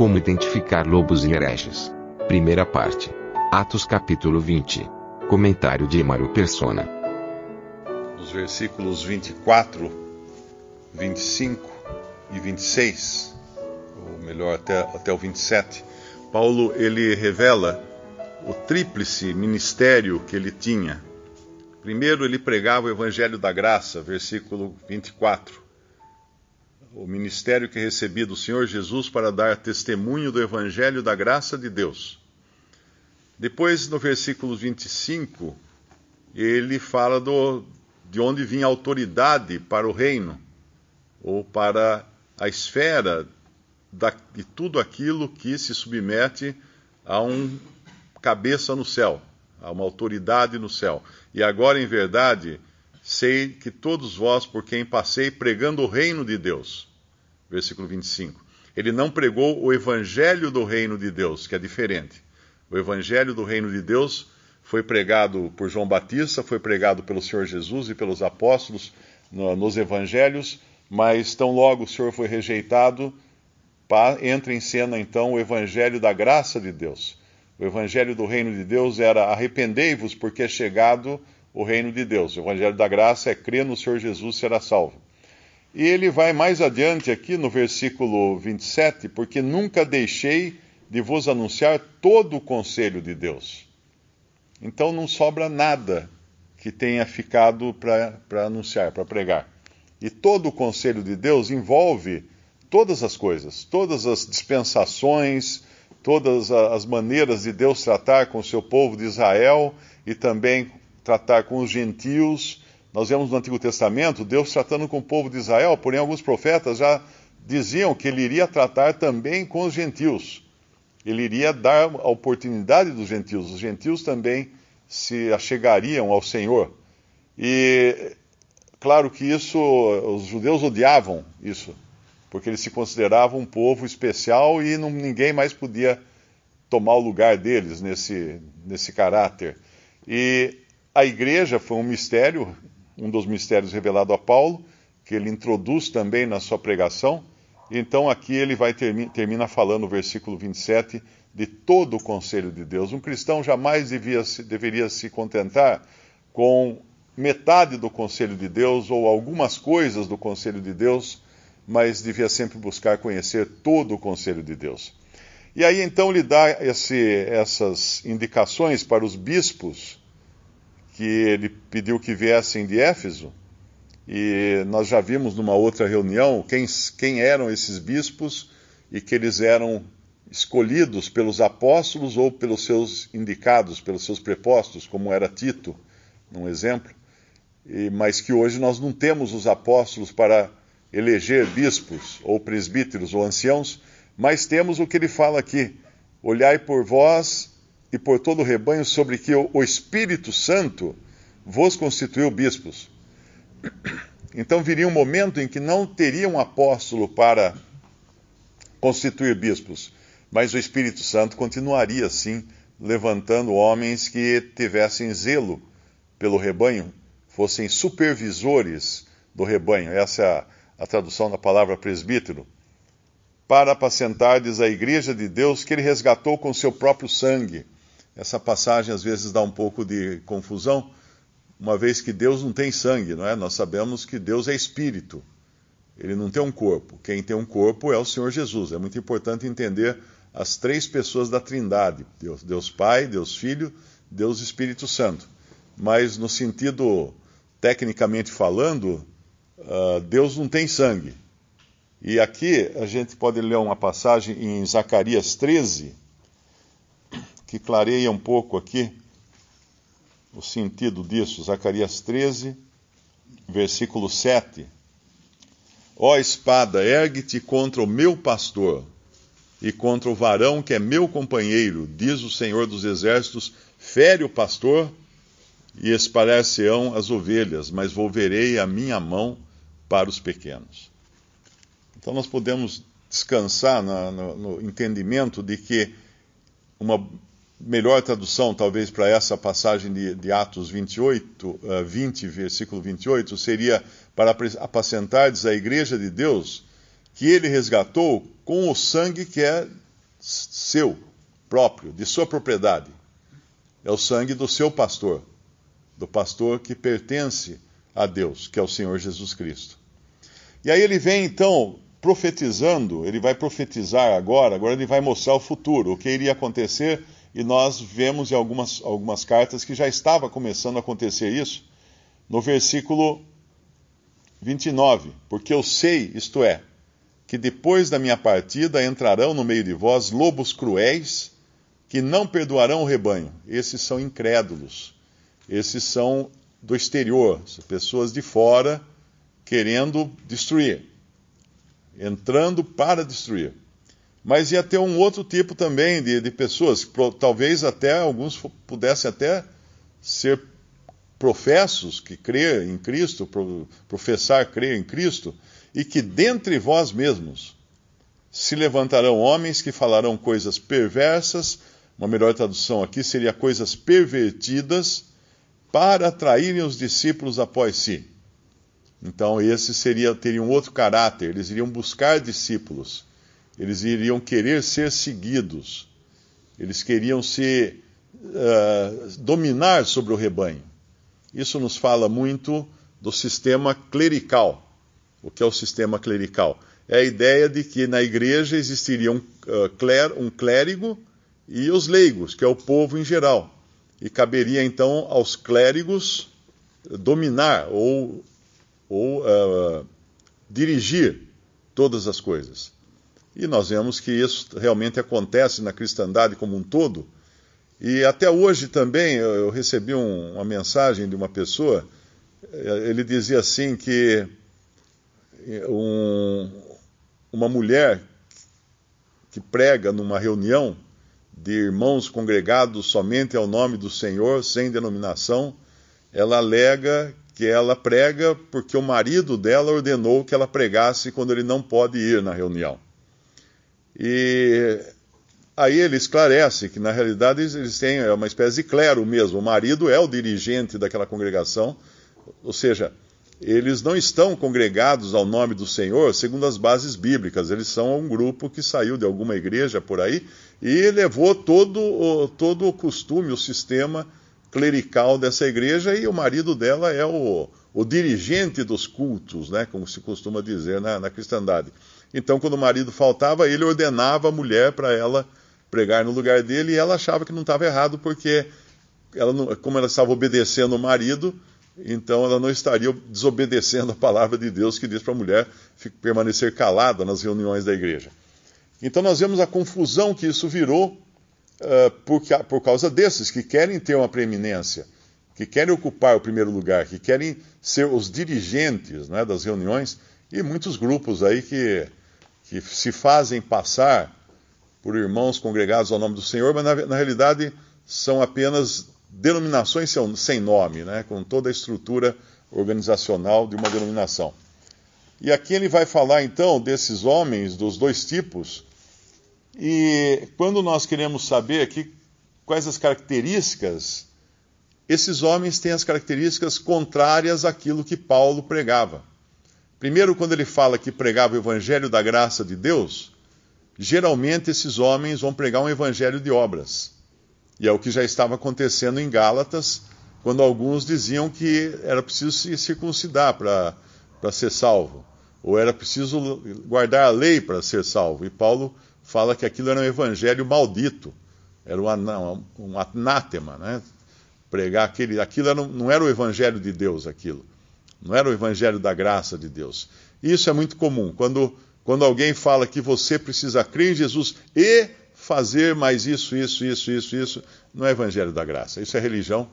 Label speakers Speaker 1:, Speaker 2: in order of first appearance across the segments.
Speaker 1: Como identificar lobos e hereges. Primeira parte. Atos capítulo 20. Comentário de Emaro Persona.
Speaker 2: Os versículos 24, 25 e 26, ou melhor, até, até o 27, Paulo ele revela o tríplice ministério que ele tinha. Primeiro, ele pregava o evangelho da graça, versículo 24 o ministério que recebi do Senhor Jesus para dar testemunho do Evangelho da graça de Deus. Depois, no versículo 25, ele fala do, de onde vinha a autoridade para o reino, ou para a esfera da, de tudo aquilo que se submete a um cabeça no céu, a uma autoridade no céu. E agora, em verdade, sei que todos vós, por quem passei pregando o reino de Deus. Versículo 25. Ele não pregou o evangelho do reino de Deus, que é diferente. O evangelho do reino de Deus foi pregado por João Batista, foi pregado pelo Senhor Jesus e pelos apóstolos no, nos evangelhos, mas tão logo o Senhor foi rejeitado, entra em cena então o evangelho da graça de Deus. O evangelho do reino de Deus era arrependei-vos porque é chegado o reino de Deus. O evangelho da graça é crer no Senhor Jesus será salvo. E ele vai mais adiante aqui no versículo 27, porque nunca deixei de vos anunciar todo o conselho de Deus. Então não sobra nada que tenha ficado para anunciar, para pregar. E todo o conselho de Deus envolve todas as coisas, todas as dispensações, todas as maneiras de Deus tratar com o seu povo de Israel e também tratar com os gentios nós vemos no Antigo Testamento Deus tratando com o povo de Israel, porém alguns profetas já diziam que ele iria tratar também com os gentios. Ele iria dar a oportunidade dos gentios. Os gentios também se achegariam ao Senhor. E claro que isso, os judeus odiavam isso, porque eles se consideravam um povo especial e não, ninguém mais podia tomar o lugar deles nesse, nesse caráter. E a igreja foi um mistério um dos mistérios revelado a Paulo, que ele introduz também na sua pregação. Então aqui ele vai termi termina falando no versículo 27 de todo o conselho de Deus. Um cristão jamais devia deveria se contentar com metade do conselho de Deus ou algumas coisas do conselho de Deus, mas devia sempre buscar conhecer todo o conselho de Deus. E aí então ele dá esse, essas indicações para os bispos que ele pediu que viessem de Éfeso, e nós já vimos numa outra reunião quem, quem eram esses bispos e que eles eram escolhidos pelos apóstolos ou pelos seus indicados, pelos seus prepostos, como era Tito, um exemplo, e, mas que hoje nós não temos os apóstolos para eleger bispos ou presbíteros ou anciãos, mas temos o que ele fala aqui: olhai por vós e por todo o rebanho sobre que o Espírito Santo vos constituiu bispos. Então viria um momento em que não teria um apóstolo para constituir bispos, mas o Espírito Santo continuaria assim, levantando homens que tivessem zelo pelo rebanho, fossem supervisores do rebanho. Essa é a, a tradução da palavra presbítero. Para apacentardes a igreja de Deus que ele resgatou com seu próprio sangue essa passagem às vezes dá um pouco de confusão, uma vez que Deus não tem sangue, não é? Nós sabemos que Deus é espírito. Ele não tem um corpo. Quem tem um corpo é o Senhor Jesus. É muito importante entender as três pessoas da Trindade: Deus, Deus Pai, Deus Filho, Deus Espírito Santo. Mas no sentido tecnicamente falando, uh, Deus não tem sangue. E aqui a gente pode ler uma passagem em Zacarias 13, que clareia um pouco aqui o sentido disso. Zacarias 13, versículo 7. Ó espada, ergue-te contra o meu pastor e contra o varão que é meu companheiro, diz o Senhor dos Exércitos: fere o pastor e espalhar-se-ão as ovelhas, mas volverei a minha mão para os pequenos. Então nós podemos descansar no, no, no entendimento de que uma melhor tradução, talvez, para essa passagem de, de Atos 28, uh, 20, versículo 28, seria para apacentardes a igreja de Deus, que ele resgatou com o sangue que é seu, próprio, de sua propriedade. É o sangue do seu pastor, do pastor que pertence a Deus, que é o Senhor Jesus Cristo. E aí ele vem então profetizando, ele vai profetizar agora, agora ele vai mostrar o futuro, o que iria acontecer, e nós vemos em algumas, algumas cartas que já estava começando a acontecer isso, no versículo 29, porque eu sei, isto é, que depois da minha partida entrarão no meio de vós lobos cruéis que não perdoarão o rebanho. Esses são incrédulos. Esses são do exterior, pessoas de fora querendo destruir, entrando para destruir. Mas ia ter um outro tipo também de, de pessoas, talvez até alguns pudessem até ser professos que crê em Cristo, professar crer em Cristo, e que dentre vós mesmos se levantarão homens que falarão coisas perversas, uma melhor tradução aqui seria coisas pervertidas, para atraírem os discípulos após si. Então, esses seria, teriam outro caráter, eles iriam buscar discípulos, eles iriam querer ser seguidos, eles queriam se uh, dominar sobre o rebanho. Isso nos fala muito do sistema clerical. O que é o sistema clerical? É a ideia de que na igreja existiria um, uh, um clérigo e os leigos, que é o povo em geral. E caberia então aos clérigos dominar ou, ou uh, dirigir todas as coisas. E nós vemos que isso realmente acontece na cristandade como um todo e até hoje também eu recebi um, uma mensagem de uma pessoa, eh, ele dizia assim que eh, um, uma mulher que prega numa reunião de irmãos congregados somente ao nome do Senhor, sem denominação, ela alega que ela prega porque o marido dela ordenou que ela pregasse quando ele não pode ir na reunião. E Aí ele esclarece que, na realidade, eles têm é uma espécie de clero mesmo. O marido é o dirigente daquela congregação, ou seja, eles não estão congregados ao nome do Senhor segundo as bases bíblicas. Eles são um grupo que saiu de alguma igreja por aí e levou todo o, todo o costume, o sistema clerical dessa igreja, e o marido dela é o, o dirigente dos cultos, né, como se costuma dizer na, na cristandade. Então, quando o marido faltava, ele ordenava a mulher para ela pregar no lugar dele e ela achava que não estava errado porque ela não, como ela estava obedecendo o marido, então ela não estaria desobedecendo a palavra de Deus que diz para a mulher permanecer calada nas reuniões da igreja. Então nós vemos a confusão que isso virou uh, por, por causa desses que querem ter uma preeminência, que querem ocupar o primeiro lugar, que querem ser os dirigentes né, das reuniões, e muitos grupos aí que, que se fazem passar por irmãos congregados ao nome do Senhor, mas na, na realidade são apenas denominações sem nome, né, com toda a estrutura organizacional de uma denominação. E aqui ele vai falar então desses homens, dos dois tipos, e quando nós queremos saber aqui quais as características, esses homens têm as características contrárias àquilo que Paulo pregava. Primeiro, quando ele fala que pregava o evangelho da graça de Deus, geralmente esses homens vão pregar um evangelho de obras. E é o que já estava acontecendo em Gálatas, quando alguns diziam que era preciso se circuncidar para ser salvo, ou era preciso guardar a lei para ser salvo. E Paulo fala que aquilo era um evangelho maldito, era um, um anátema, né? Pregar aquele, aquilo era, não era o evangelho de Deus, aquilo. Não era o evangelho da graça de Deus. Isso é muito comum. Quando quando alguém fala que você precisa crer em Jesus e fazer mais isso, isso, isso, isso, isso, não é evangelho da graça. Isso é religião,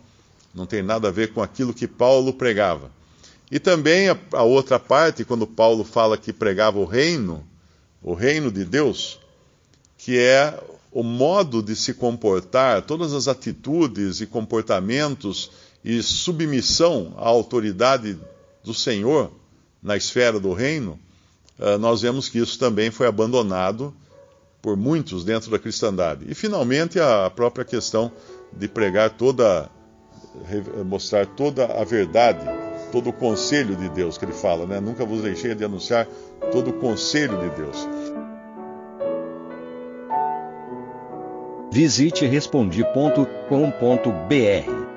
Speaker 2: não tem nada a ver com aquilo que Paulo pregava. E também a, a outra parte, quando Paulo fala que pregava o reino, o reino de Deus, que é o modo de se comportar, todas as atitudes e comportamentos e submissão à autoridade do Senhor na esfera do reino, uh, nós vemos que isso também foi abandonado por muitos dentro da cristandade. E finalmente a própria questão de pregar toda, mostrar toda a verdade, todo o conselho de Deus que ele fala, né? Nunca vos deixei de anunciar todo o conselho de Deus.
Speaker 3: Visite respondi.com.br.